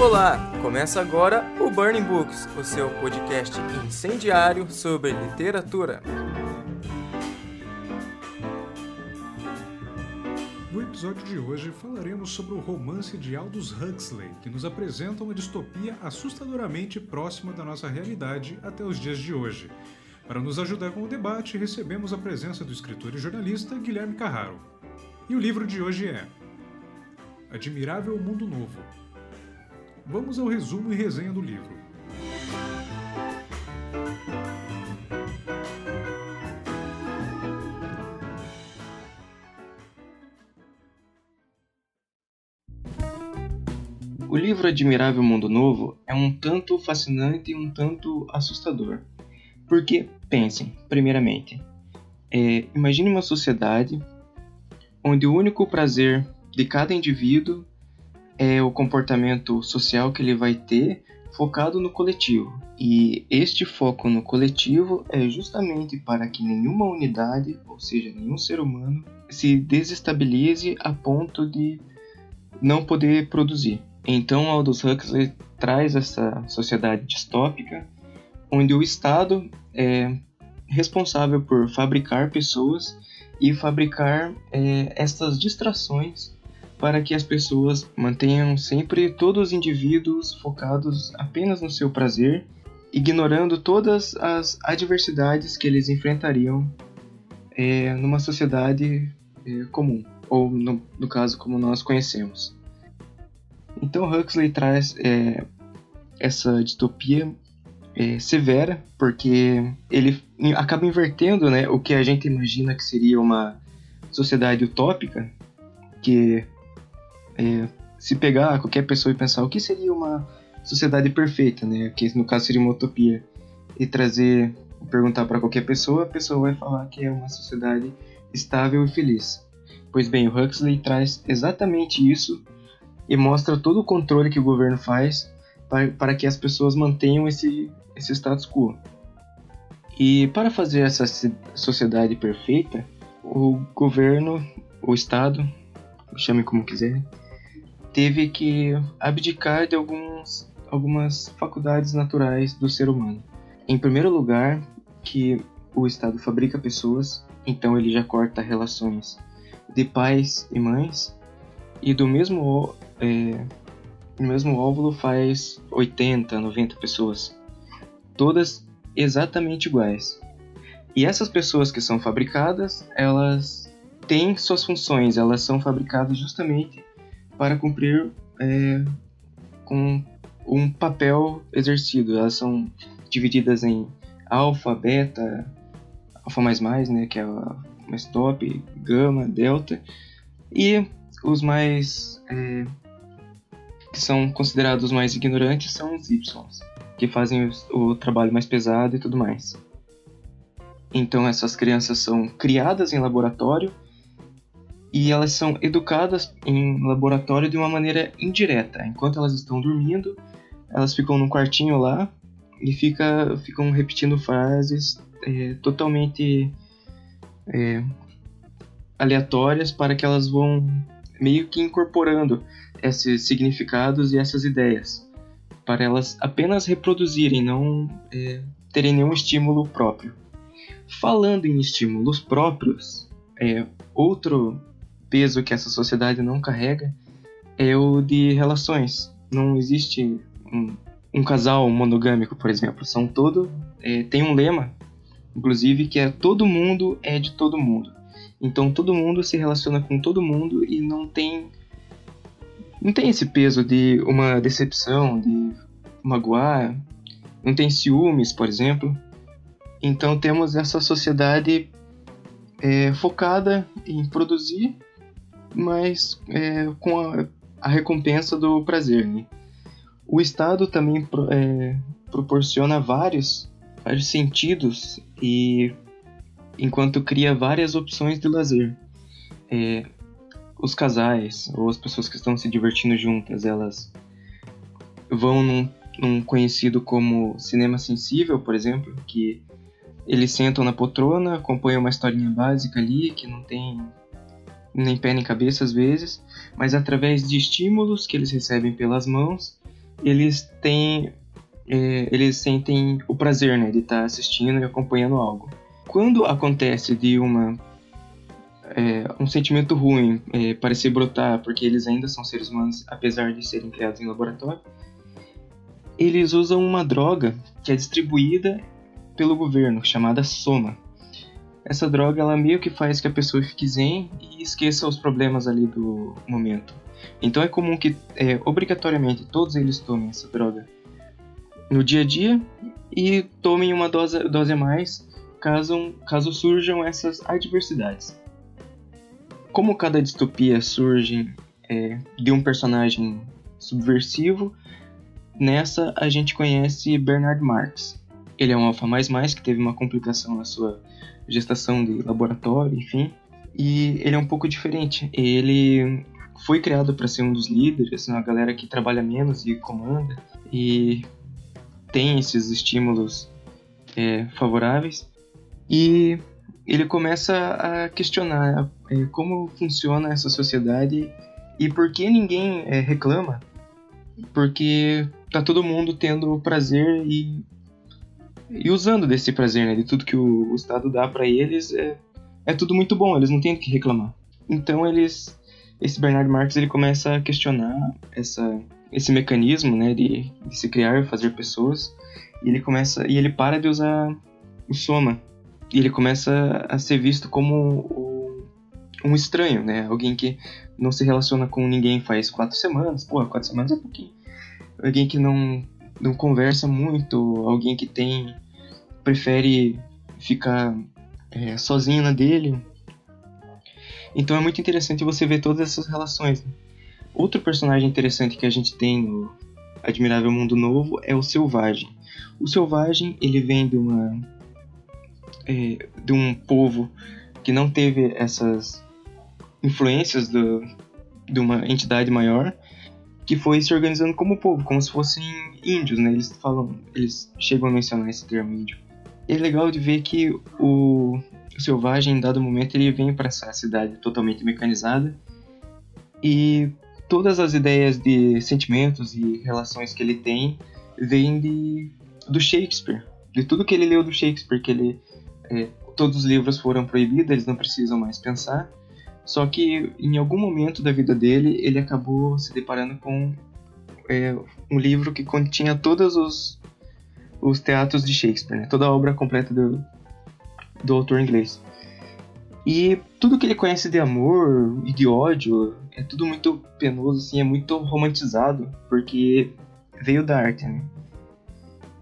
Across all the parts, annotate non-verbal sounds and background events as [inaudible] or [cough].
Olá, começa agora o Burning Books, o seu podcast incendiário sobre literatura. No episódio de hoje falaremos sobre o romance de Aldous Huxley, que nos apresenta uma distopia assustadoramente próxima da nossa realidade até os dias de hoje. Para nos ajudar com o debate, recebemos a presença do escritor e jornalista Guilherme Carraro. E o livro de hoje é Admirável Mundo Novo. Vamos ao resumo e resenha do livro. O livro Admirável Mundo Novo é um tanto fascinante e um tanto assustador. Porque, pensem, primeiramente, é, imagine uma sociedade onde o único prazer de cada indivíduo é o comportamento social que ele vai ter focado no coletivo. E este foco no coletivo é justamente para que nenhuma unidade, ou seja, nenhum ser humano, se desestabilize a ponto de não poder produzir. Então, Aldous Huxley traz essa sociedade distópica, onde o Estado é responsável por fabricar pessoas e fabricar é, estas distrações para que as pessoas mantenham sempre todos os indivíduos focados apenas no seu prazer, ignorando todas as adversidades que eles enfrentariam é, numa sociedade é, comum, ou no, no, caso como nós conhecemos. Então Huxley traz é, essa distopia é, severa, porque ele acaba invertendo né, o que a gente imagina que seria uma sociedade utópica, que é, se pegar qualquer pessoa e pensar o que seria uma sociedade perfeita, né? Que no caso seria uma utopia, e trazer, perguntar para qualquer pessoa, a pessoa vai falar que é uma sociedade estável e feliz. Pois bem, o Huxley traz exatamente isso e mostra todo o controle que o governo faz para, para que as pessoas mantenham esse, esse status quo. E para fazer essa sociedade perfeita, o governo, o Estado, chame como quiser, teve que abdicar de alguns, algumas faculdades naturais do ser humano. Em primeiro lugar, que o Estado fabrica pessoas, então ele já corta relações de pais e mães, e do mesmo, é, no mesmo óvulo faz 80, 90 pessoas, todas exatamente iguais. E essas pessoas que são fabricadas, elas têm suas funções, elas são fabricadas justamente para cumprir é, com um papel exercido. Elas são divididas em alfa, beta, alfa mais mais, né, que é mais top, gama, delta, e os mais é, que são considerados os mais ignorantes são os Y, que fazem o trabalho mais pesado e tudo mais. Então essas crianças são criadas em laboratório e elas são educadas em laboratório de uma maneira indireta. Enquanto elas estão dormindo, elas ficam num quartinho lá e fica, ficam repetindo frases é, totalmente é, aleatórias para que elas vão meio que incorporando esses significados e essas ideias para elas apenas reproduzirem, não é, terem nenhum estímulo próprio. Falando em estímulos próprios, é, outro peso que essa sociedade não carrega é o de relações. Não existe um, um casal monogâmico, por exemplo. São todo é, tem um lema, inclusive, que é todo mundo é de todo mundo. Então todo mundo se relaciona com todo mundo e não tem não tem esse peso de uma decepção, de magoar, não tem ciúmes, por exemplo. Então temos essa sociedade é, focada em produzir mas é, com a, a, recompensa do prazer. Né? O Estado também é, proporciona vários, vários sentidos e enquanto cria várias opções de lazer. É, os casais ou as pessoas que estão se divertindo juntas, elas vão num, num conhecido como cinema sensível, por exemplo, que eles sentam na poltrona, acompanham uma historinha básica ali, que não tem nem pé nem cabeça às vezes, mas através de estímulos que eles recebem pelas mãos, eles têm é, eles sentem o prazer né, de estar assistindo e acompanhando algo. Quando acontece de uma é, um sentimento ruim é, parecer brotar, porque eles ainda são seres humanos, apesar de serem criados em laboratório, eles usam uma droga que é distribuída pelo governo, chamada Soma. Essa droga ela meio que faz que a pessoa fique zen e esqueça os problemas ali do momento. Então é comum que é, obrigatoriamente todos eles tomem essa droga no dia a dia e tomem uma dose, dose a mais caso, caso surjam essas adversidades. Como cada distopia surge é, de um personagem subversivo, nessa a gente conhece Bernard Marx. Ele é um alfa mais mais que teve uma complicação na sua gestação de laboratório, enfim. E ele é um pouco diferente. Ele foi criado para ser um dos líderes, uma galera que trabalha menos e comanda. E tem esses estímulos é, favoráveis e ele começa a questionar é, como funciona essa sociedade e por que ninguém é, reclama, porque tá todo mundo tendo prazer e, e usando desse prazer, né, de tudo que o, o Estado dá para eles, é, é tudo muito bom, eles não têm do que reclamar. Então eles, esse Bernard Marx ele começa a questionar essa esse mecanismo, né, de, de se criar e fazer pessoas, e ele começa e ele para de usar o soma e ele começa a ser visto como o, um estranho, né, alguém que não se relaciona com ninguém faz quatro semanas, pô, quatro semanas é pouquinho, alguém que não não conversa muito, alguém que tem prefere ficar é, sozinho na dele. Então é muito interessante você ver todas essas relações. Né? Outro personagem interessante que a gente tem no Admirável Mundo Novo é o Selvagem. O Selvagem ele vem de uma é, de um povo que não teve essas influências do, de uma entidade maior que foi se organizando como povo, como se fossem índios, né? Eles falam, eles chegam a mencionar esse termo índio. E é legal de ver que o, o selvagem, em dado momento, ele vem para essa cidade totalmente mecanizada e todas as ideias de sentimentos e relações que ele tem vêm de, do Shakespeare, de tudo que ele leu do Shakespeare, que ele é, todos os livros foram proibidos, eles não precisam mais pensar. Só que em algum momento da vida dele, ele acabou se deparando com é, um livro que continha todos os, os teatros de Shakespeare, né? toda a obra completa do, do autor inglês. E tudo que ele conhece de amor e de ódio é tudo muito penoso, assim, é muito romantizado, porque veio da arte, né?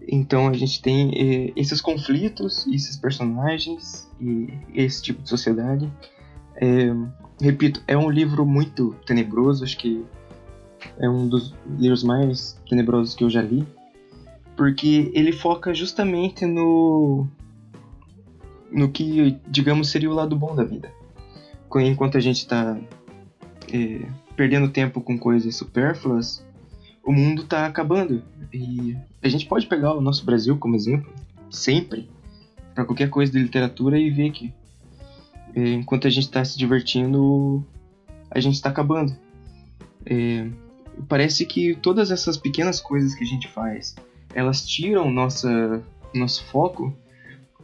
Então a gente tem eh, esses conflitos, esses personagens e esse tipo de sociedade. É, repito, é um livro muito tenebroso, acho que é um dos livros mais tenebrosos que eu já li, porque ele foca justamente no no que, digamos, seria o lado bom da vida. Enquanto a gente está é, perdendo tempo com coisas supérfluas, o mundo está acabando. E a gente pode pegar o nosso Brasil como exemplo, sempre, para qualquer coisa de literatura e ver que enquanto a gente está se divertindo, a gente está acabando. É, parece que todas essas pequenas coisas que a gente faz, elas tiram nossa, nosso foco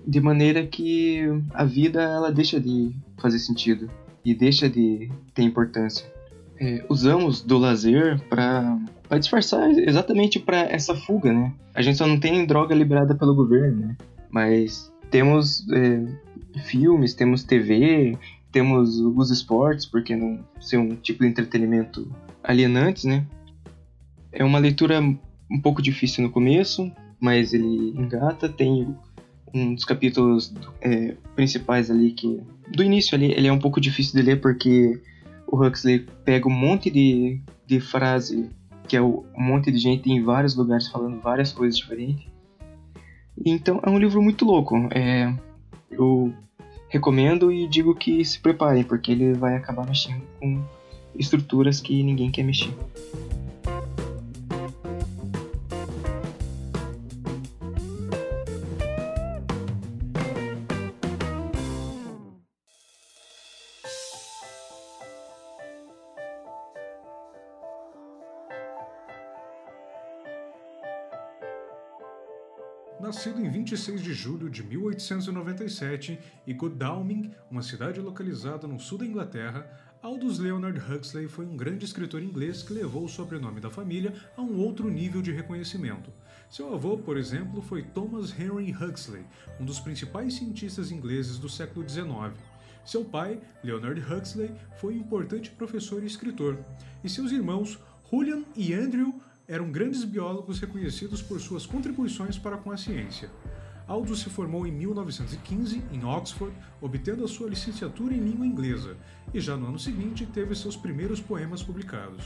de maneira que a vida ela deixa de fazer sentido e deixa de ter importância. É, usamos do lazer para para disfarçar exatamente para essa fuga, né? A gente só não tem droga liberada pelo governo, né? Mas temos é, filmes, temos TV, temos os esportes, porque não ser um tipo de entretenimento alienante, né? É uma leitura um pouco difícil no começo, mas ele engata, tem um dos capítulos é, principais ali que do início ali ele é um pouco difícil de ler porque o Huxley pega um monte de, de frase que é um monte de gente em vários lugares falando várias coisas diferentes então é um livro muito louco é, eu recomendo e digo que se preparem porque ele vai acabar mexendo com estruturas que ninguém quer mexer Nascido em 26 de julho de 1897 em Godalming, uma cidade localizada no sul da Inglaterra, Aldous Leonard Huxley foi um grande escritor inglês que levou o sobrenome da família a um outro nível de reconhecimento. Seu avô, por exemplo, foi Thomas Henry Huxley, um dos principais cientistas ingleses do século XIX. Seu pai, Leonard Huxley, foi um importante professor e escritor, e seus irmãos, Julian e Andrew, eram grandes biólogos reconhecidos por suas contribuições para com a ciência. Aldous se formou em 1915 em Oxford, obtendo a sua licenciatura em língua inglesa, e já no ano seguinte teve seus primeiros poemas publicados.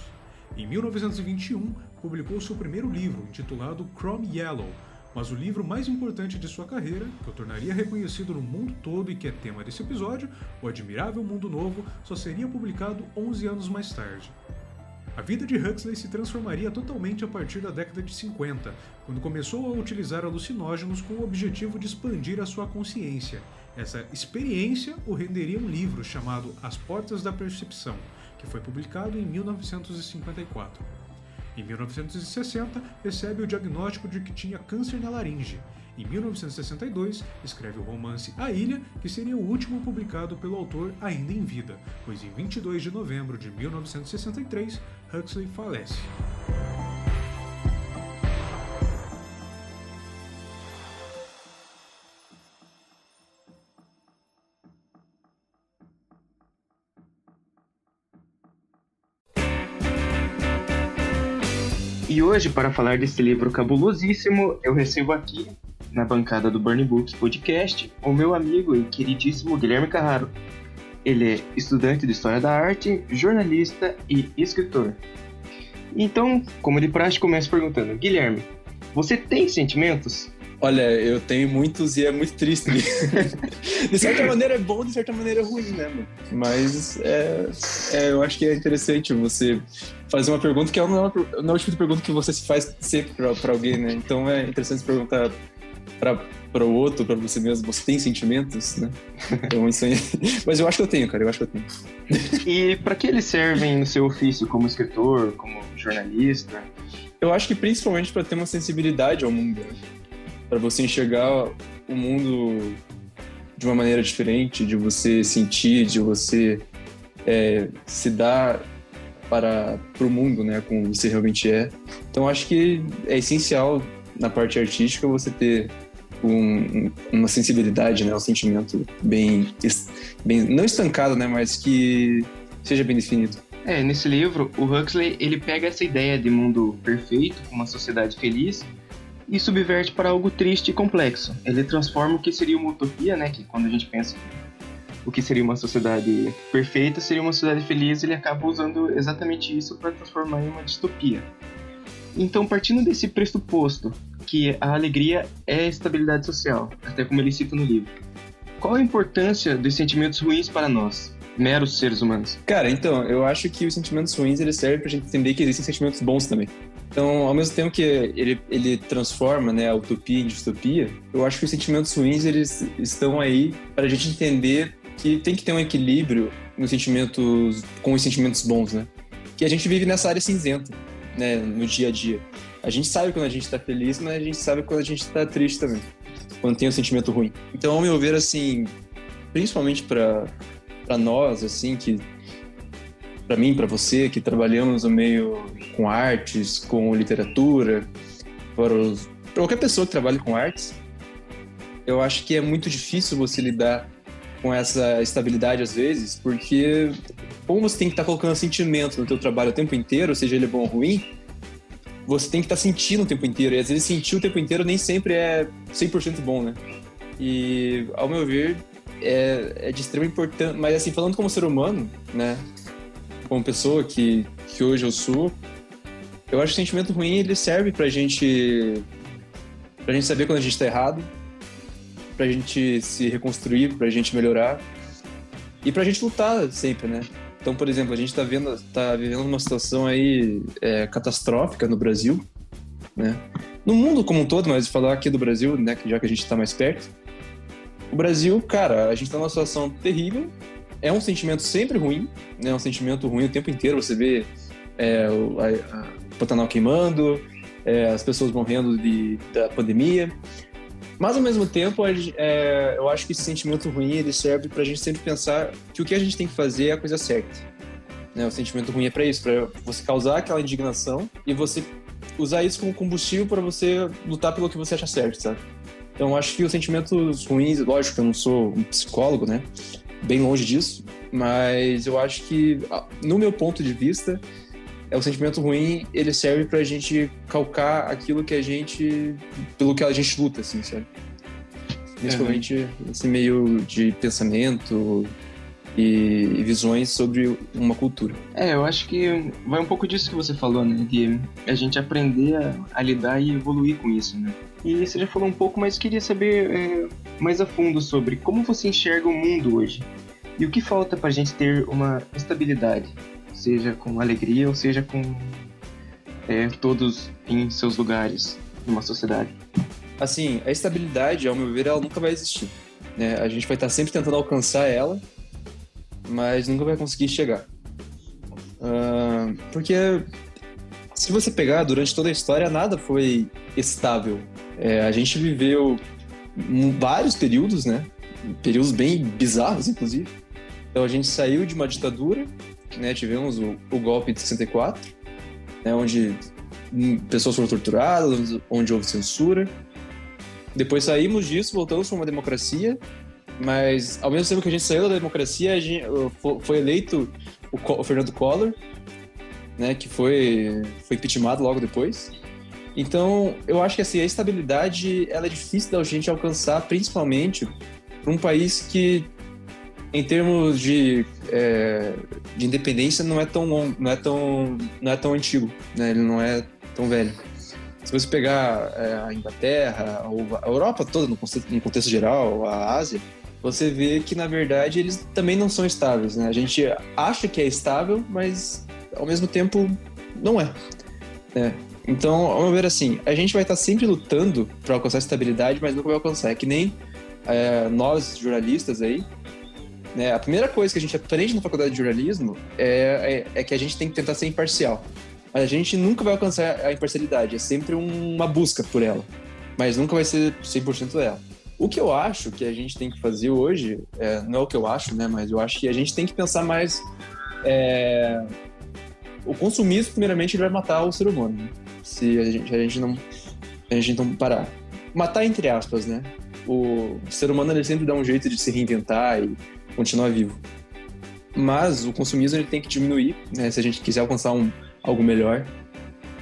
Em 1921, publicou seu primeiro livro, intitulado Chrome Yellow, mas o livro mais importante de sua carreira, que o tornaria reconhecido no mundo todo e que é tema desse episódio, O Admirável Mundo Novo, só seria publicado 11 anos mais tarde. A vida de Huxley se transformaria totalmente a partir da década de 50, quando começou a utilizar alucinógenos com o objetivo de expandir a sua consciência. Essa experiência o renderia um livro chamado As Portas da Percepção, que foi publicado em 1954. Em 1960, recebe o diagnóstico de que tinha câncer na laringe. Em 1962, escreve o romance A Ilha, que seria o último publicado pelo autor ainda em vida, pois em 22 de novembro de 1963, Huxley falece. E hoje, para falar desse livro cabulosíssimo, eu recebo aqui, na bancada do Burning Books Podcast, o meu amigo e queridíssimo Guilherme Carraro. Ele é estudante de História da Arte, jornalista e escritor. Então, como de praxe, começo perguntando: Guilherme, você tem sentimentos? Olha, eu tenho muitos e é muito triste. [laughs] de certa maneira é bom, de certa maneira é ruim, né? Mas é, é, eu acho que é interessante você fazer uma pergunta que é uma, não é o tipo de pergunta que você se faz sempre para alguém, né? Então é interessante perguntar para o outro, para você mesmo, você tem sentimentos, né? Então, isso aí... Mas eu acho que eu tenho, cara, eu acho que eu tenho. E para que eles servem no seu ofício como escritor, como jornalista? Eu acho que principalmente para ter uma sensibilidade ao mundo, né? para você enxergar o mundo de uma maneira diferente, de você sentir, de você é, se dar para, para o mundo, né, como você realmente é. Então acho que é essencial na parte artística você ter um, uma sensibilidade, né, um sentimento bem, bem não estancado, né, mas que seja bem definido. É, nesse livro, o Huxley ele pega essa ideia de mundo perfeito, uma sociedade feliz, e subverte para algo triste e complexo. Ele transforma o que seria uma utopia, né, que quando a gente pensa o que seria uma sociedade perfeita, seria uma sociedade feliz, ele acaba usando exatamente isso para transformar em uma distopia. Então, partindo desse pressuposto que a alegria é estabilidade social, até como ele cita no livro, qual a importância dos sentimentos ruins para nós, meros seres humanos? Cara, então, eu acho que os sentimentos ruins eles servem para a gente entender que existem sentimentos bons também. Então, ao mesmo tempo que ele, ele transforma né, a utopia em distopia, eu acho que os sentimentos ruins eles estão aí para a gente entender que tem que ter um equilíbrio nos sentimentos com os sentimentos bons, né? Que a gente vive nessa área cinzenta, né, no dia a dia. A gente sabe quando a gente está feliz, mas a gente sabe quando a gente está triste também, quando tem um sentimento ruim. Então, ao meu ver, assim, principalmente para para nós, assim, que para mim, para você, que trabalhamos no meio com artes, com literatura, para, os, para qualquer pessoa que trabalhe com artes, eu acho que é muito difícil você lidar com essa estabilidade às vezes, porque como você tem que estar tá colocando sentimento no teu trabalho o tempo inteiro, seja ele bom ou ruim, você tem que estar tá sentindo o tempo inteiro, e às vezes sentir o tempo inteiro nem sempre é 100% bom, né? E, ao meu ver, é, é de extrema importância, mas assim, falando como ser humano, né, como pessoa que, que hoje eu sou, eu acho que o sentimento ruim ele serve pra gente pra gente saber quando a gente tá errado, pra gente se reconstruir, pra gente melhorar e pra gente lutar sempre, né? Então, por exemplo, a gente tá vendo, tá vivendo uma situação aí é, catastrófica no Brasil, né? No mundo como um todo, mas falar aqui do Brasil, né, já que a gente tá mais perto. O Brasil, cara, a gente tá numa situação terrível, é um sentimento sempre ruim, né? É um sentimento ruim o tempo inteiro. Você vê é, o, a, a Pantanal queimando, é, as pessoas morrendo de, da pandemia. Mas ao mesmo tempo, é, eu acho que esse sentimento ruim ele serve para a gente sempre pensar que o que a gente tem que fazer é a coisa certa. Né? O sentimento ruim é para isso, para você causar aquela indignação e você usar isso como combustível para você lutar pelo que você acha certo, sabe? Então, acho que os sentimentos ruins, lógico que eu não sou um psicólogo, né? Bem longe disso, mas eu acho que, no meu ponto de vista, é o sentimento ruim, ele serve pra gente calcar aquilo que a gente, pelo que a gente luta, assim, sabe? Principalmente uhum. esse meio de pensamento e, e, visões sobre uma cultura. É, eu acho que vai um pouco disso que você falou, né? De a gente aprender a, a lidar e evoluir com isso, né? E você já falou um pouco, mas queria saber é, mais a fundo sobre como você enxerga o mundo hoje. E o que falta para a gente ter uma estabilidade? Seja com alegria ou seja com é, todos em seus lugares numa sociedade. Assim, a estabilidade, ao meu ver, ela nunca vai existir. Né? A gente vai estar sempre tentando alcançar ela, mas nunca vai conseguir chegar. Uh, porque se você pegar durante toda a história, nada foi estável. É, a gente viveu vários períodos, né? Períodos bem bizarros, inclusive. Então a gente saiu de uma ditadura né, tivemos o, o golpe de 64, né, onde pessoas foram torturadas, onde houve censura. Depois saímos disso, voltamos para uma democracia, mas ao mesmo tempo que a gente saiu da democracia, gente, foi eleito o, Fernando Collor, né, que foi, foi impeachmentado logo depois. Então, eu acho que assim, a estabilidade ela é difícil da gente alcançar, principalmente para um país que em termos de, é, de independência não é tão não é tão não é tão antigo, né? Ele não é tão velho. Se você pegar é, a Inglaterra ou a Europa toda no contexto, no contexto geral, a Ásia, você vê que na verdade eles também não são estáveis, né? A gente acha que é estável, mas ao mesmo tempo não é. Né? Então, ao meu ver, assim, a gente vai estar sempre lutando para alcançar estabilidade, mas nunca vai alcançar. É que nem é, nós, jornalistas aí, né? A primeira coisa que a gente aprende na faculdade de jornalismo é, é, é, que a gente tem que tentar ser imparcial. Mas a gente nunca vai alcançar a imparcialidade, é sempre uma busca por ela. Mas nunca vai ser 100% dela. O que eu acho que a gente tem que fazer hoje, é, não é o que eu acho, né? Mas eu acho que a gente tem que pensar mais. É... O consumismo, primeiramente, ele vai matar o ser humano. Né? Se a gente, a gente não a gente não parar. Matar entre aspas, né? O ser humano ele sempre dá um jeito de se reinventar e continuar vivo. Mas o consumismo ele tem que diminuir, né? Se a gente quiser alcançar um, algo melhor,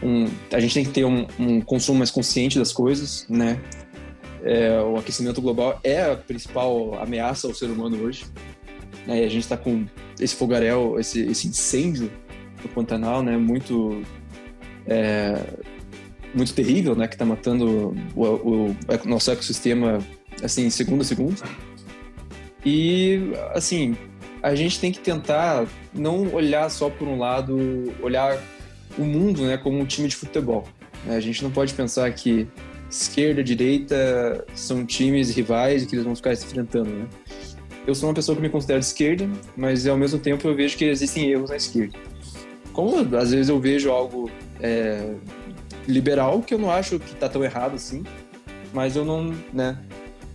um, a gente tem que ter um, um, consumo mais consciente das coisas, né? É, o aquecimento global é a principal ameaça ao ser humano hoje. Né? E a gente está com esse fogaréu, esse, esse, incêndio no Pantanal, né? Muito é, muito terrível, né? Que está matando o, o, o nosso ecossistema assim segundo a segundo. E, assim, a gente tem que tentar não olhar só por um lado, olhar o mundo né, como um time de futebol. Né? A gente não pode pensar que esquerda direita são times rivais e que eles vão ficar se enfrentando. Né? Eu sou uma pessoa que me considero de esquerda, mas ao mesmo tempo eu vejo que existem erros na esquerda. Como às vezes eu vejo algo é, liberal que eu não acho que está tão errado assim, mas eu não, né,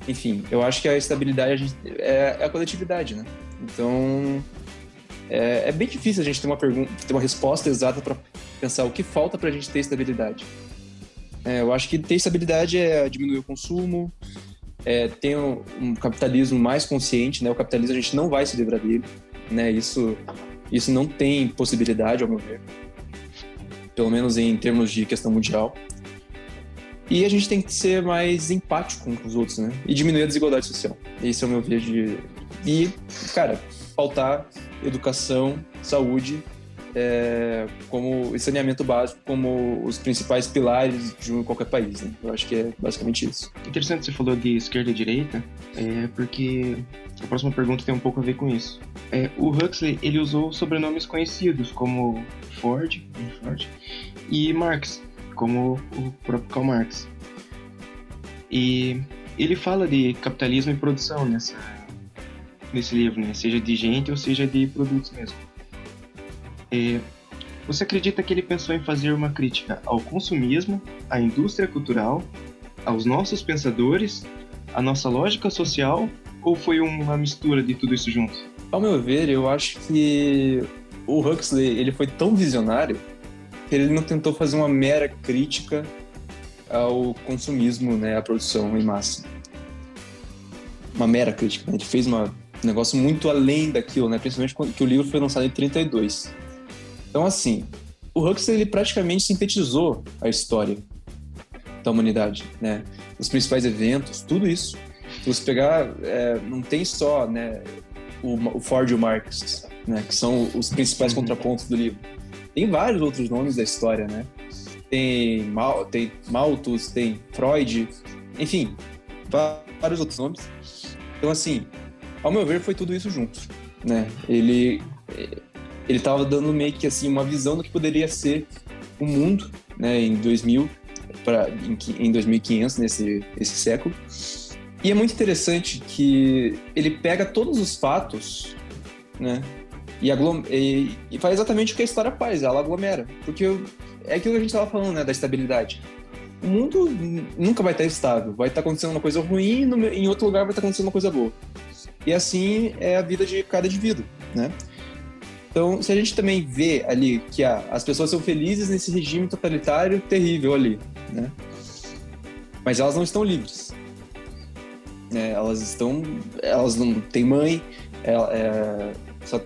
enfim, eu acho que a estabilidade a gente, é, é, a coletividade, né? Então, é, é, bem difícil a gente ter uma pergunta, ter uma resposta exata para pensar o que falta para a gente ter estabilidade. É, eu acho que ter estabilidade é diminuir o consumo, é, ter um, um, capitalismo mais consciente, né? O capitalismo a gente não vai se livrar dele, né? Isso, isso não tem possibilidade, ao meu ver. Pelo menos em termos de questão mundial. E a gente tem que ser mais empático com os outros, né? E diminuir a desigualdade social. Esse é o meu ver de. E, cara, faltar educação, saúde, é, como saneamento básico como os principais pilares de qualquer país. Né? Eu acho que é basicamente isso. Interessante você falou de esquerda e direita, é, porque a próxima pergunta tem um pouco a ver com isso. É, o Huxley ele usou sobrenomes conhecidos como Ford, Ford e Marx como o próprio Karl Marx. E ele fala de capitalismo e produção nessa, nesse livro, né? seja de gente ou seja de produtos mesmo. Você acredita que ele pensou em fazer uma crítica ao consumismo, à indústria cultural, aos nossos pensadores a nossa lógica social ou foi uma mistura de tudo isso junto? Ao meu ver, eu acho que o Huxley ele foi tão visionário ele não tentou fazer uma mera crítica ao consumismo, né, à produção em massa. Uma mera crítica. Né? Ele fez uma, um negócio muito além daquilo, né, principalmente quando que o livro foi lançado em 32. Então, assim, o Huxley ele praticamente sintetizou a história da humanidade, né? Os principais eventos, tudo isso. Se você pegar, é, não tem só, né, o, o, Ford e o Marx, né, que são os principais uhum. contrapontos do livro. Tem vários outros nomes da história, né? Tem, Mal, tem Malthus, tem Freud, enfim, vários outros nomes. Então, assim, ao meu ver, foi tudo isso junto, né? Ele ele estava dando meio que assim uma visão do que poderia ser o mundo, né, em 2000 para em, em 2500 nesse esse século. E é muito interessante que ele pega todos os fatos, né, e, e, e faz exatamente o que a história faz, ela aglomera, porque é aquilo que a gente estava falando, né, da estabilidade. O mundo nunca vai estar estável, vai estar acontecendo uma coisa ruim, no, em outro lugar vai estar acontecendo uma coisa boa. E assim é a vida de cada indivíduo, né? Então, se a gente também vê ali que ah, as pessoas são felizes nesse regime totalitário terrível ali, né? Mas elas não estão livres. É, elas estão, elas não têm mãe. É, é, só,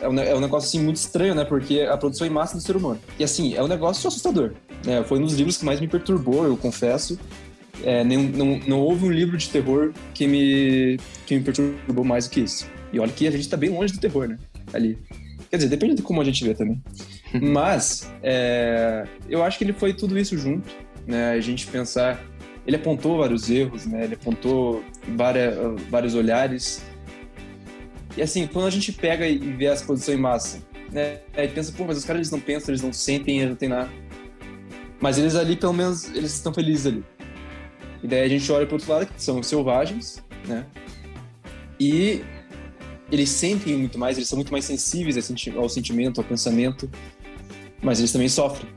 é, um, é um negócio assim muito estranho, né? Porque a produção em massa do ser humano. E assim, é um negócio assustador. Né? Foi um dos livros que mais me perturbou, eu confesso. É, nem, não, não houve um livro de terror que me, que me perturbou mais do que isso. E olha que a gente tá bem longe do terror, né? Ali. Quer dizer, depende de como a gente vê também. [laughs] Mas é, eu acho que ele foi tudo isso junto, né? A gente pensar, ele apontou vários erros, né? Ele apontou várias, vários olhares. E assim, quando a gente pega e vê a exposição em massa, né? Aí pensa, pô, mas os caras eles não pensam, eles não sentem, eles não tem nada. Mas eles ali, pelo menos, eles estão felizes ali. E daí a gente olha para outro lado, que são selvagens, né? E eles sentem muito mais, eles são muito mais sensíveis ao sentimento, ao pensamento, mas eles também sofrem,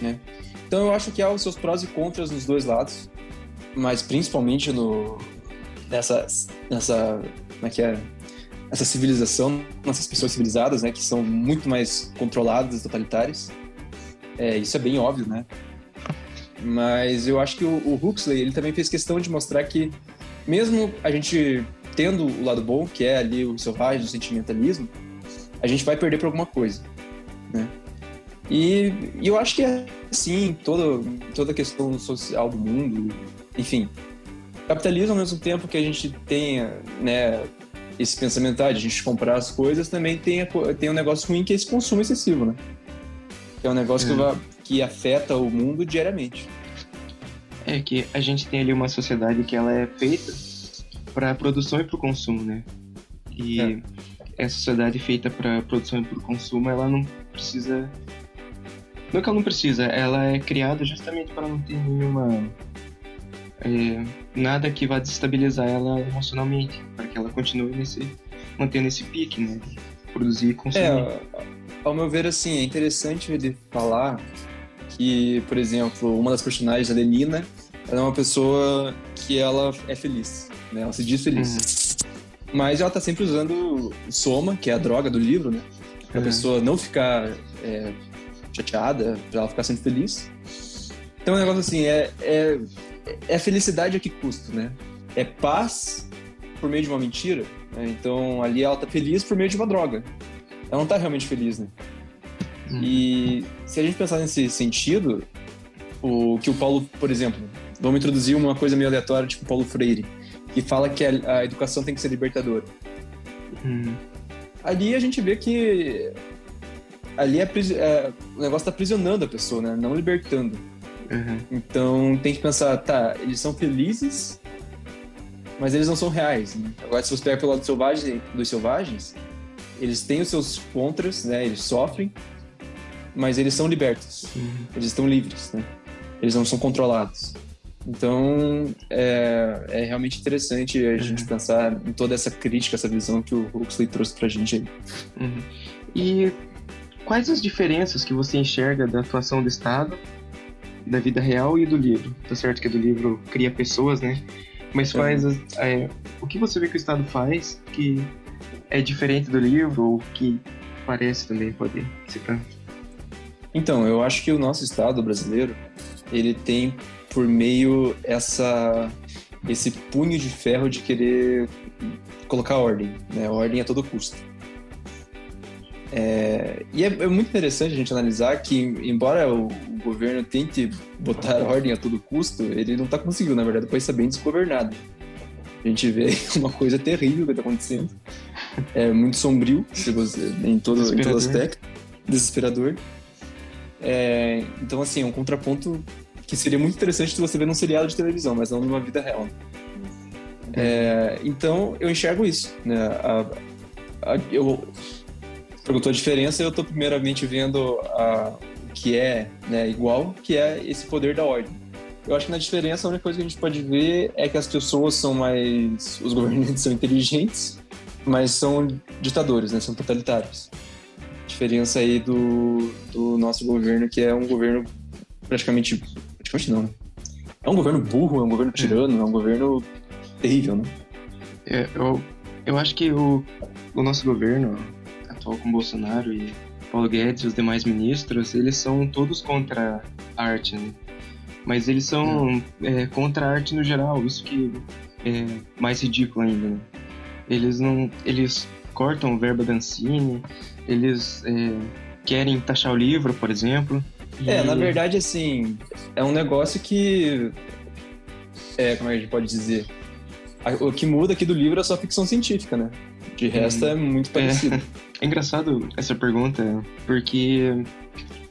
né? Então eu acho que há os seus prós e contras nos dois lados, mas principalmente no nessa nessa como é que é essa civilização, nessas pessoas civilizadas, né, que são muito mais controladas, totalitárias. É, isso é bem óbvio, né? Mas eu acho que o, o Huxley ele também fez questão de mostrar que mesmo a gente tendo o lado bom, que é ali o selvagem, o sentimentalismo, a gente vai perder por alguma coisa, né? E, e eu acho que é assim, toda, toda a questão social do mundo, enfim. Capitalismo, ao mesmo tempo que a gente tenha, né, esse pensamento ah, de a gente comprar as coisas, também tem, tem um negócio ruim que é esse consumo excessivo, né? Que é um negócio é. Que, vai, que afeta o mundo diariamente. É que a gente tem ali uma sociedade que ela é feita para produção e para o consumo, né? E é. essa sociedade feita para produção e para o consumo, ela não precisa. Não é que ela não precisa, ela é criada justamente para não ter nenhuma. É, nada que vá desestabilizar ela emocionalmente, que ela continue nesse, mantendo esse pique, né? Produzir e consumir. É, ao meu ver, assim, é interessante ele falar que, por exemplo, uma das personagens, a Lenina, ela é uma pessoa que ela é feliz né? Ela se diz feliz. Uhum. Mas ela tá sempre usando soma, que é a droga do livro, né? Pra uhum. pessoa não ficar é, chateada, pra ela ficar sempre feliz. Então, é um negócio assim, é, é, é felicidade a que custo, né? É paz por meio de uma mentira. Né? Então, ali ela tá feliz por meio de uma droga. Ela não tá realmente feliz, né? Uhum. E se a gente pensar nesse sentido, o que o Paulo, por exemplo, vamos introduzir uma coisa meio aleatória, tipo Paulo Freire que fala que a, a educação tem que ser libertadora. Hum. Ali a gente vê que ali é, é, o negócio está aprisionando a pessoa, né? Não libertando. Uhum. Então tem que pensar, tá, eles são felizes, mas eles não são reais. Né? Agora, se você pega pelo lado selvagem, dos selvagens, eles têm os seus contras, né? Eles sofrem, mas eles são libertos. Uhum. Eles estão livres, né? Eles não são controlados. Então, é, é realmente interessante a gente uhum. pensar em toda essa crítica, essa visão que o Huxley trouxe pra gente aí. Uhum. E quais as diferenças que você enxerga da atuação do Estado, da vida real e do livro? Tá certo que do livro cria pessoas, né? Mas faz. É, o que você vê que o Estado faz que é diferente do livro ou que parece também poder citar? Então, eu acho que o nosso Estado brasileiro ele tem por meio essa esse punho de ferro de querer colocar ordem, né? Ordem a todo custo. É, e é, é, muito interessante a gente analisar que, embora o, o, governo tente botar ordem a todo custo, ele não está conseguindo, na verdade, o país está bem desgovernado. A gente vê [laughs] uma coisa terrível que está acontecendo. É muito sombrio em todo, em todo aspecto. Desesperador. É, então, assim, é um contraponto que seria muito interessante se você ver num seriado de televisão, mas não numa vida real. É, então, eu enxergo isso. Né? A, a, eu perguntou a diferença, eu estou primeiramente vendo a, o que é né, igual, que é esse poder da ordem. Eu acho que na diferença, a única coisa que a gente pode ver é que as pessoas são mais. Os [laughs] governantes são inteligentes, mas são ditadores, né? São totalitários. A diferença aí do, do nosso governo, que é um governo praticamente praticamente não, né? É um governo burro, é um governo tirano, é um governo terrível, né? É, eu, eu acho que o, o nosso governo atual com Bolsonaro e Paulo Guedes e os demais ministros, eles são todos contra a arte, né? Mas eles são é. É, contra a arte no geral, isso que é mais ridículo ainda, né? Eles não... Eles cortam o verbo da Ancine, eles é, querem taxar o livro, por exemplo, é, na verdade, assim, é um negócio que. É, como é que a gente pode dizer? O que muda aqui do livro é só ficção científica, né? De resto hum, é muito parecido. É, [laughs] é engraçado essa pergunta, porque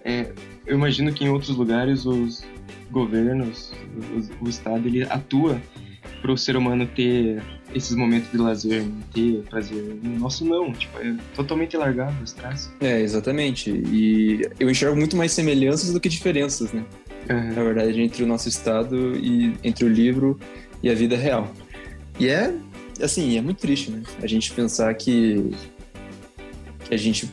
é, eu imagino que em outros lugares os governos, o, o Estado, ele atua para o ser humano ter esses momentos de lazer, ter prazer. Nosso não, tipo, é totalmente largado os traços. É, exatamente. E eu enxergo muito mais semelhanças do que diferenças, né? Uhum. Na verdade, entre o nosso estado e entre o livro e a vida real. E é, assim, é muito triste, né? A gente pensar que, que a gente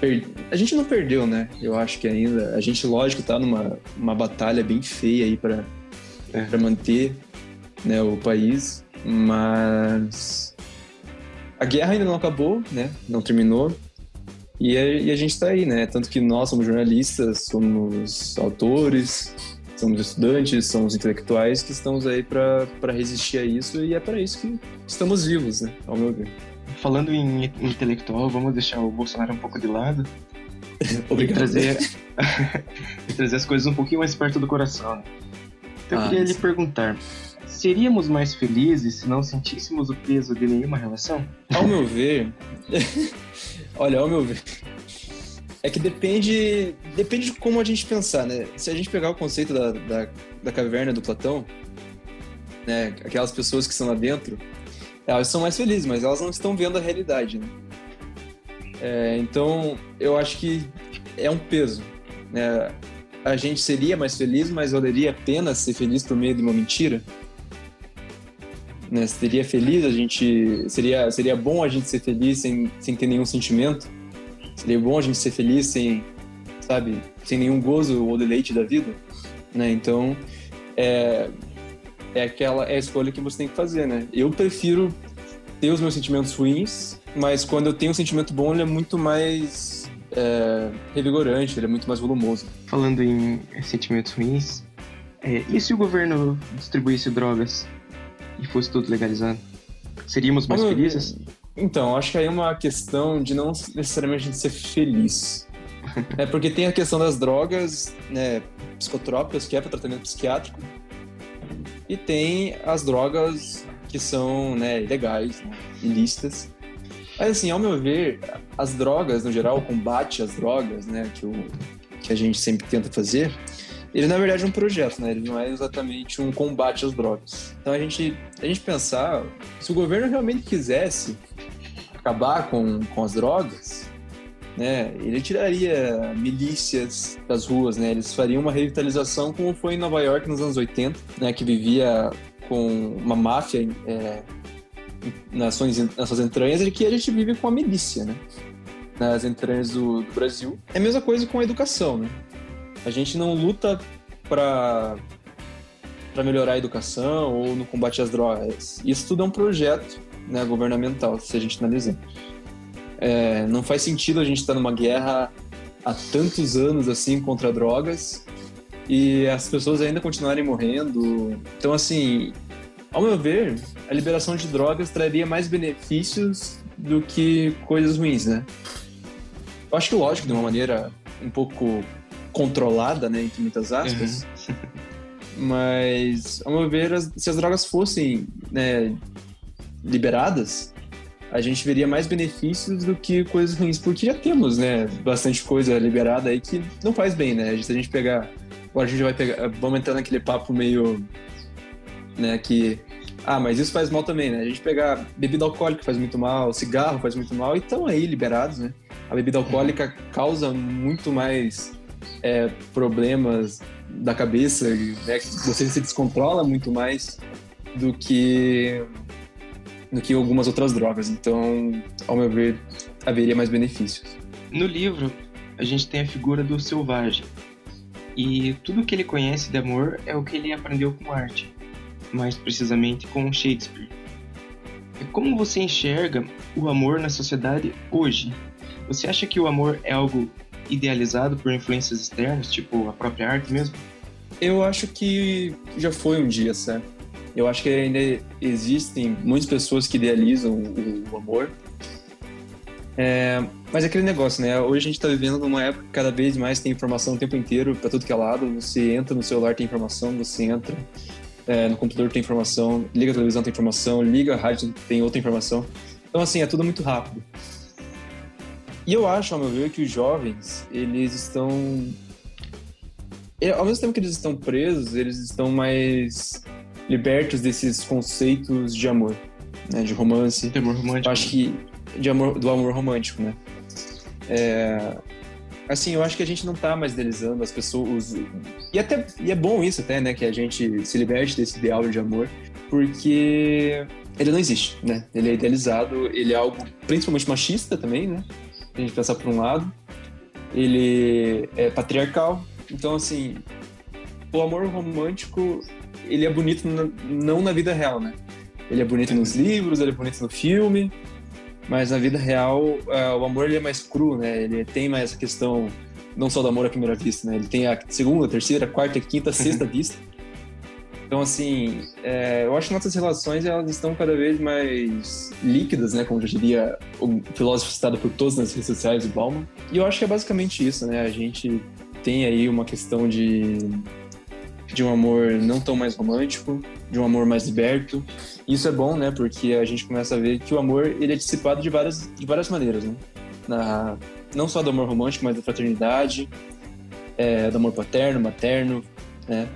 per... a gente não perdeu, né? Eu acho que ainda a gente lógico tá numa uma batalha bem feia aí para é. para manter né, o país, mas a guerra ainda não acabou, né? Não terminou. E a, e a gente está aí, né? Tanto que nós somos jornalistas, somos autores, somos estudantes, somos intelectuais que estamos aí para resistir a isso e é para isso que estamos vivos, né? Ao meu ver. Falando em intelectual, vamos deixar o Bolsonaro um pouco de lado. [laughs] Obrigado. [laughs] E trazer, trazer as coisas um pouquinho mais perto do coração. Então, eu ah, queria lhe perguntar: Seríamos mais felizes se não sentíssemos o peso de nenhuma relação? Ao meu ver, [laughs] olha, ao meu ver, é que depende, depende de como a gente pensar, né? Se a gente pegar o conceito da, da, da caverna do Platão, né? Aquelas pessoas que estão lá dentro, elas são mais felizes, mas elas não estão vendo a realidade, né? É, então, eu acho que é um peso, né? A gente seria mais feliz, mas valeria a pena ser feliz por meio de uma mentira? né? Seria feliz a gente, seria seria bom a gente ser feliz sem, sem ter nenhum sentimento. Seria bom a gente ser feliz sem, sabe, sem nenhum gozo ou deleite da vida, né? Então, é é aquela é a escolha que você tem que fazer, né? Eu prefiro ter os meus sentimentos ruins, mas quando eu tenho um sentimento bom, ele é muito mais é, revigorante, ele é muito mais volumoso. Falando em sentimentos ruins, é, e se o governo distribuísse drogas e fosse tudo legalizado? Seríamos mais Como, felizes? Então, acho que aí é uma questão de não necessariamente a gente ser feliz. é porque tem a questão das drogas né, psicotrópicas, que é para tratamento psiquiátrico, e tem as drogas que são né, ilegais, né, ilícitas. Mas assim, ao meu ver, as drogas, no geral, o combate às drogas, né, que, o, que a gente sempre tenta fazer, ele na verdade é um projeto, né? Ele não é exatamente um combate às drogas. Então a gente, a gente pensar, se o governo realmente quisesse acabar com, com as drogas, né? Ele tiraria milícias das ruas, né? Eles fariam uma revitalização como foi em Nova York nos anos 80, né? Que vivia com uma máfia é, nas, suas, nas suas entranhas e que a gente vive com a milícia, né? Nas entranhas do, do Brasil. É a mesma coisa com a educação, né? A gente não luta para para melhorar a educação ou no combate às drogas. Isso tudo é um projeto né, governamental, se a gente analisar. É, não faz sentido a gente estar tá numa guerra há tantos anos assim contra drogas e as pessoas ainda continuarem morrendo. Então, assim, ao meu ver, a liberação de drogas traria mais benefícios do que coisas ruins, né? Eu acho que lógico, de uma maneira um pouco controlada, né, entre muitas aspas. Uhum. [laughs] Mas, ao meu ver, se as drogas fossem né, liberadas, a gente veria mais benefícios do que coisas ruins, porque já temos, né, bastante coisa liberada aí que não faz bem, né? Se a gente pegar, agora a gente vai pegar, vamos entrar naquele papo meio, né, que ah, mas isso faz mal também, né? A gente pegar bebida alcoólica faz muito mal, cigarro faz muito mal e estão aí liberados, né? A bebida alcoólica causa muito mais é, problemas da cabeça, né? Você se descontrola muito mais do que do que algumas outras drogas. Então, ao meu ver, haveria mais benefícios. No livro, a gente tem a figura do selvagem. E tudo que ele conhece de amor é o que ele aprendeu com arte, mais precisamente com Shakespeare. Como você enxerga o amor na sociedade hoje? Você acha que o amor é algo idealizado por influências externas, tipo a própria arte mesmo? Eu acho que já foi um dia, certo? Eu acho que ainda existem muitas pessoas que idealizam o, o amor. É, mas é aquele negócio, né? Hoje a gente está vivendo numa época que cada vez mais tem informação o tempo inteiro, para tudo que é lado. Você entra no celular, tem informação, você entra é, no computador, tem informação, liga a televisão, tem informação, liga a rádio, tem outra informação. Então, assim, é tudo muito rápido. E eu acho, ao meu ver, que os jovens, eles estão. Ao mesmo tempo que eles estão presos, eles estão mais libertos desses conceitos de amor, né? De romance. De amor romântico. Eu acho que de amor, do amor romântico, né? É, assim, eu acho que a gente não tá mais idealizando as pessoas. E, até, e é bom isso até, né? Que a gente se liberte desse ideal de amor, porque ele não existe, né? Ele é idealizado, ele é algo principalmente machista também, né? A gente pensar por um lado. Ele é patriarcal. Então, assim, o amor romântico ele é bonito na, não na vida real, né? Ele é bonito nos livros, ele é bonito no filme, mas na vida real uh, o amor ele é mais cru, né? Ele tem mais essa questão não só do amor à primeira vista, né? Ele tem a segunda, terceira, quarta, quinta, sexta [laughs] vista. Então, assim, é, eu acho que nossas relações elas estão cada vez mais líquidas, né? Como já diria o filósofo citado por todos nas redes sociais, o Bauman. E eu acho que é basicamente isso, né? A gente tem aí uma questão de de um amor não tão mais romântico, de um amor mais liberto. Isso é bom, né? Porque a gente começa a ver que o amor ele é dissipado de várias, de várias maneiras, né? Na, não só do amor romântico, mas da fraternidade, é, do amor paterno, materno, né?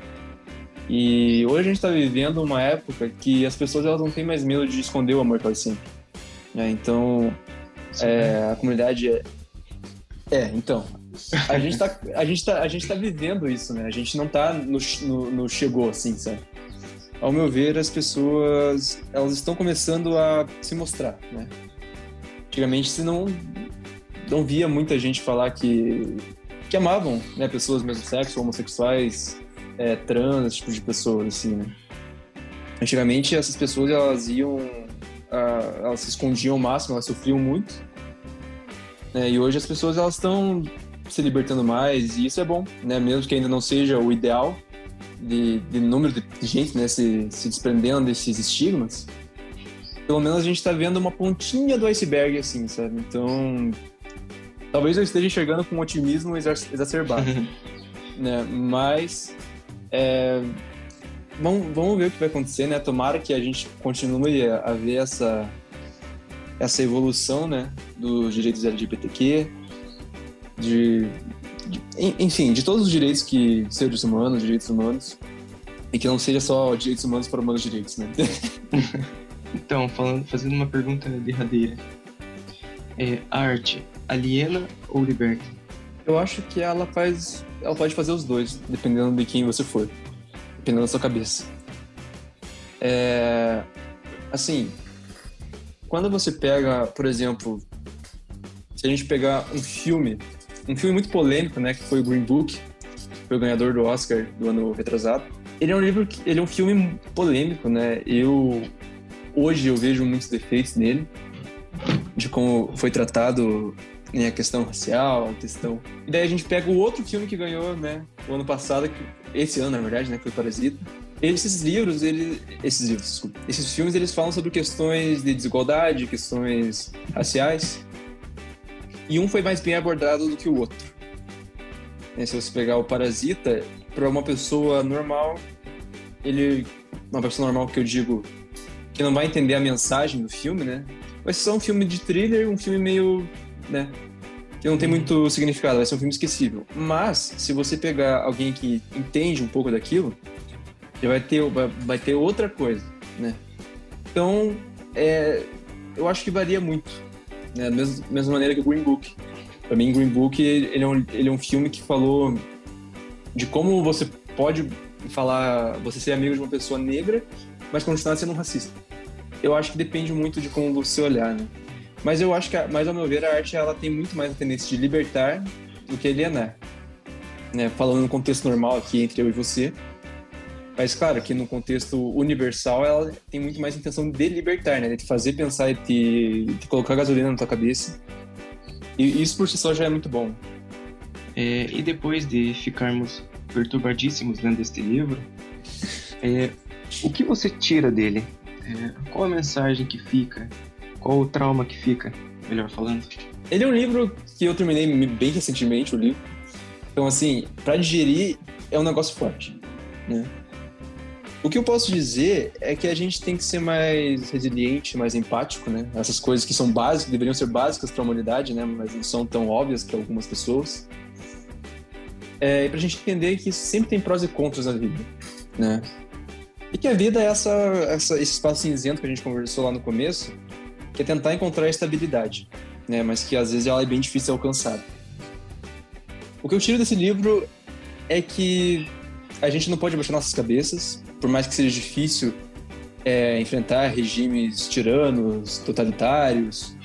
E hoje a gente está vivendo uma época que as pessoas elas não têm mais medo de esconder o amor que elas sentem. Né? Então, é, a comunidade é... É, então, a gente tá, a gente tá, a gente tá vivendo isso, né? A gente não tá no, no, no, chegou assim, sabe? Ao meu ver, as pessoas elas estão começando a se mostrar, né? Antigamente, se não não via muita gente falar que que amavam, né, pessoas do mesmo sexo, homossexuais, é, trans, esse tipo de pessoas, assim, né? Antigamente, essas pessoas, elas iam, elas se escondiam ao máximo, elas sofriam muito, né? E hoje as pessoas, elas estão se libertando mais, e isso é bom, né? Mesmo que ainda não seja o ideal de, de número de gente, né? Se, se desprendendo desses estigmas, pelo menos a gente está vendo uma pontinha do iceberg, assim, sabe? Então, talvez eu esteja enxergando com um otimismo exacerbado, né? Mas, é, vamos, vamos ver o que vai acontecer, né? Tomara que a gente continue a ver essa essa evolução, né, dos direitos LGBTQ, de, de, enfim, de todos os direitos que seres humanos, direitos humanos, e que não seja só direitos humanos para humanos direitos, né? [laughs] então, falando, fazendo uma pergunta derradeira, é, a arte aliena ou liberta? Eu acho que ela faz, ela pode fazer os dois, dependendo de quem você for, dependendo da sua cabeça. É, assim, quando você pega, por exemplo, se a gente pegar um filme um filme muito polêmico, né, que foi o Green Book, que foi o ganhador do Oscar do ano retrasado. Ele é um livro que ele é um filme polêmico, né? Eu hoje eu vejo muitos defeitos nele de como foi tratado né, a questão racial, a questão. E daí a gente pega o outro filme que ganhou, né, o ano passado, que, esse ano na verdade, né, que foi Parasita. Esses livros, ele, esses livros, desculpa, esses filmes, eles falam sobre questões de desigualdade, questões raciais. E um foi mais bem abordado do que o outro. É, se você pegar o Parasita, para uma pessoa normal, ele, uma pessoa normal que eu digo que não vai entender a mensagem do filme, né? Vai ser só um filme de thriller, um filme meio, né? Que não tem muito significado, vai ser um filme esquecível. Mas, se você pegar alguém que entende um pouco daquilo, já vai ter, vai, ter outra coisa, né? Então, é, eu acho que varia muito, né? Da mesma, mesma maneira que o Green Book. Para mim, Green Book ele é, um, ele é um filme que falou de como você pode falar, você ser amigo de uma pessoa negra, mas continuar sendo um racista. Eu acho que depende muito de como você olhar, né? Mas eu acho que, mais ao meu ver, a arte ela tem muito mais a tendência de libertar do que alienar. Né? Falando no contexto normal aqui entre eu e você, mas claro que no contexto universal ela tem muito mais intenção de libertar, né? De te fazer pensar e te, de colocar gasolina na tua cabeça. E isso por si só já é muito bom. É, e depois de ficarmos perturbadíssimos lendo este livro, é, o que você tira dele? É, qual a mensagem que fica? Qual o trauma que fica, melhor falando? Ele é um livro que eu terminei bem recentemente, o livro. Então, assim, para digerir é um negócio forte, né? O que eu posso dizer é que a gente tem que ser mais resiliente, mais empático, né? Essas coisas que são básicas, deveriam ser básicas para a humanidade, né? Mas não são tão óbvias para algumas pessoas. É, para a gente entender que sempre tem prós e contras na vida, né? E que a vida é essa, essa, esse espaço cinzento que a gente conversou lá no começo, que é tentar encontrar estabilidade, né? Mas que às vezes ela é bem difícil de alcançar. O que eu tiro desse livro é que a gente não pode abaixar nossas cabeças, por mais que seja difícil é, enfrentar regimes tiranos, totalitários.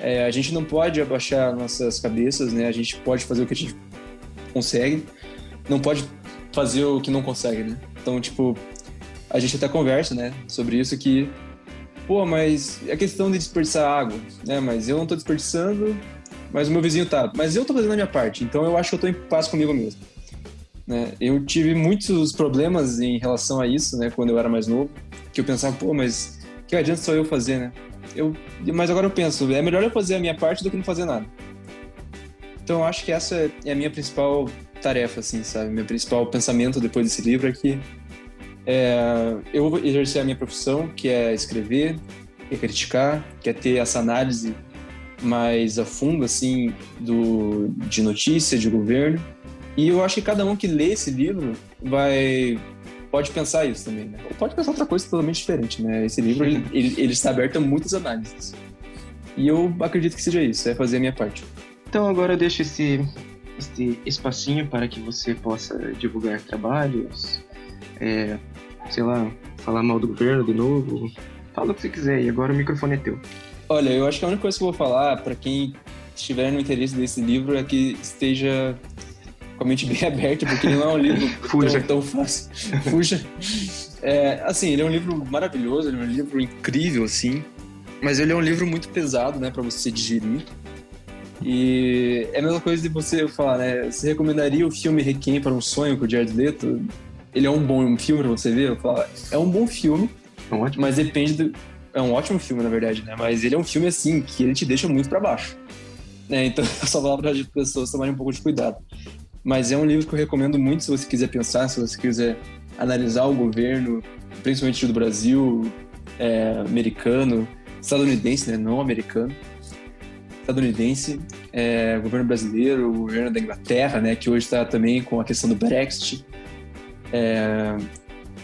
É, a gente não pode abaixar nossas cabeças, né? A gente pode fazer o que a gente consegue, não pode fazer o que não consegue, né? Então, tipo, a gente até conversa, né, sobre isso que, pô, mas é questão de desperdiçar água, né? Mas eu não tô desperdiçando, mas o meu vizinho tá. Mas eu tô fazendo a minha parte, então eu acho que eu tô em paz comigo mesmo. Né? Eu tive muitos problemas em relação a isso, né, quando eu era mais novo, que eu pensava, pô, mas que adianta só eu fazer, né? Eu, mas agora eu penso, é melhor eu fazer a minha parte do que não fazer nada. Então eu acho que essa é a minha principal tarefa, assim, sabe? Meu principal pensamento depois desse livro é que é, eu vou exercer a minha profissão, que é escrever, que é criticar, que é ter essa análise mais a fundo, assim, do, de notícia, de governo, e eu acho que cada um que lê esse livro vai pode pensar isso também, né? Ou pode pensar outra coisa totalmente diferente, né? Esse livro ele, [laughs] ele, ele, está aberto a muitas análises. E eu acredito que seja isso, é fazer a minha parte. Então agora eu deixo esse, esse espacinho para que você possa divulgar trabalhos, é, sei lá, falar mal do governo de novo. Fala o que você quiser e agora o microfone é teu. Olha, eu acho que a única coisa que eu vou falar para quem estiver no interesse desse livro é que esteja com a mente bem [laughs] aberta, porque ele não é um livro [laughs] Fuja. Tão, tão fácil. [laughs] Fuja. É, assim, ele é um livro maravilhoso, ele é um livro incrível, assim, mas ele é um livro muito pesado, né, para você digerir. E é a mesma coisa de você falar, né, você recomendaria o filme Requiem para um Sonho com o Jared Leto? Ele é um bom filme pra você ver? Eu falo, é um bom filme, é um mas depende do... É um ótimo filme, na verdade, né? Mas ele é um filme, assim, que ele te deixa muito para baixo. Né? [laughs] Então, eu só falo para as pessoas tomarem um pouco de cuidado. Mas é um livro que eu recomendo muito se você quiser pensar, se você quiser analisar o governo, principalmente do Brasil, é, americano, estadunidense, né? não americano, estadunidense, é, governo brasileiro, governo da Inglaterra, né? que hoje está também com a questão do Brexit. É,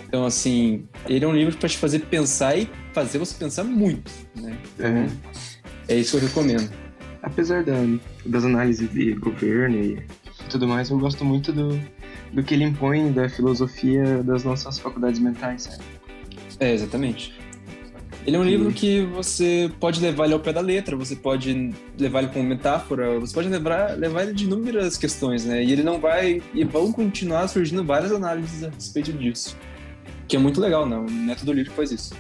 então, assim, ele é um livro para te fazer pensar e fazer você pensar muito. Né? Então, é. é isso que eu recomendo. Apesar da, das análises de governo e tudo mais, eu gosto muito do, do que ele impõe da filosofia das nossas faculdades mentais, sabe? É, exatamente. Ele é um livro que você pode levar ele ao pé da letra, você pode levar ele como metáfora, você pode levar, levar ele de inúmeras questões, né? E ele não vai. E vão continuar surgindo várias análises a respeito disso. Que é muito legal, não? Não é todo livro faz isso.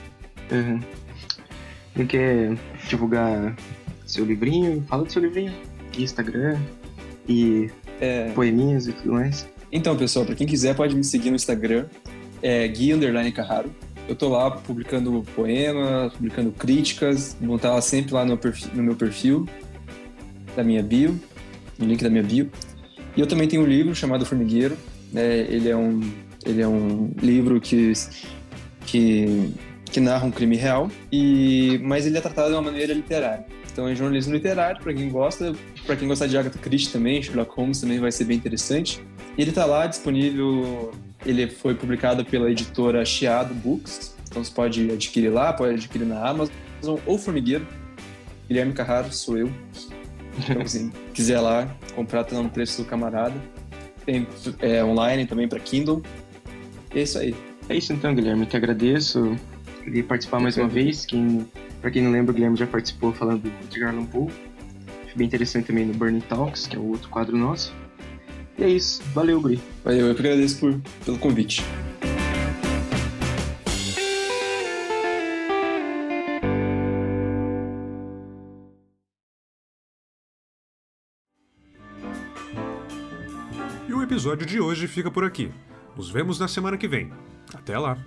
Uhum. Quer divulgar seu livrinho? Fala do seu livrinho. Instagram e É, poeminhas e tudo mais. Então, pessoal, para quem quiser pode me seguir no Instagram, é Gui Underline Carraro. Eu tô lá publicando poemas, publicando críticas, vão estar lá sempre lá no, perfil, no meu perfil, da minha bio, no link da minha bio. E eu também tenho um livro chamado Formigueiro, né? Ele é um, ele é um livro que, que, que narra um crime real, e, mas ele é tratado de uma maneira literária. Então é jornalismo literário, para quem gosta, para quem gosta de Agatha Christie também, Sherlock Holmes também vai ser bem interessante. E ele tá lá disponível, ele foi publicado pela editora Chiado Books, então você pode adquirir lá, pode adquirir na Amazon ou Formigueiro. Guilherme Carraro, sou eu. Então, assim, quiser lá comprar, tá no preço do camarada. Tem é, online também para Kindle. E é isso aí. É isso então, Guilherme. Te agradeço. Queria participar mais uma vez. Quem, pra quem não lembra, o Guilherme já participou falando do Edgar Allan bem interessante também no Burning Talks, que é o outro quadro nosso. E é isso. Valeu, Guri. Valeu, eu que agradeço por, pelo convite. E o episódio de hoje fica por aqui. Nos vemos na semana que vem. Até lá!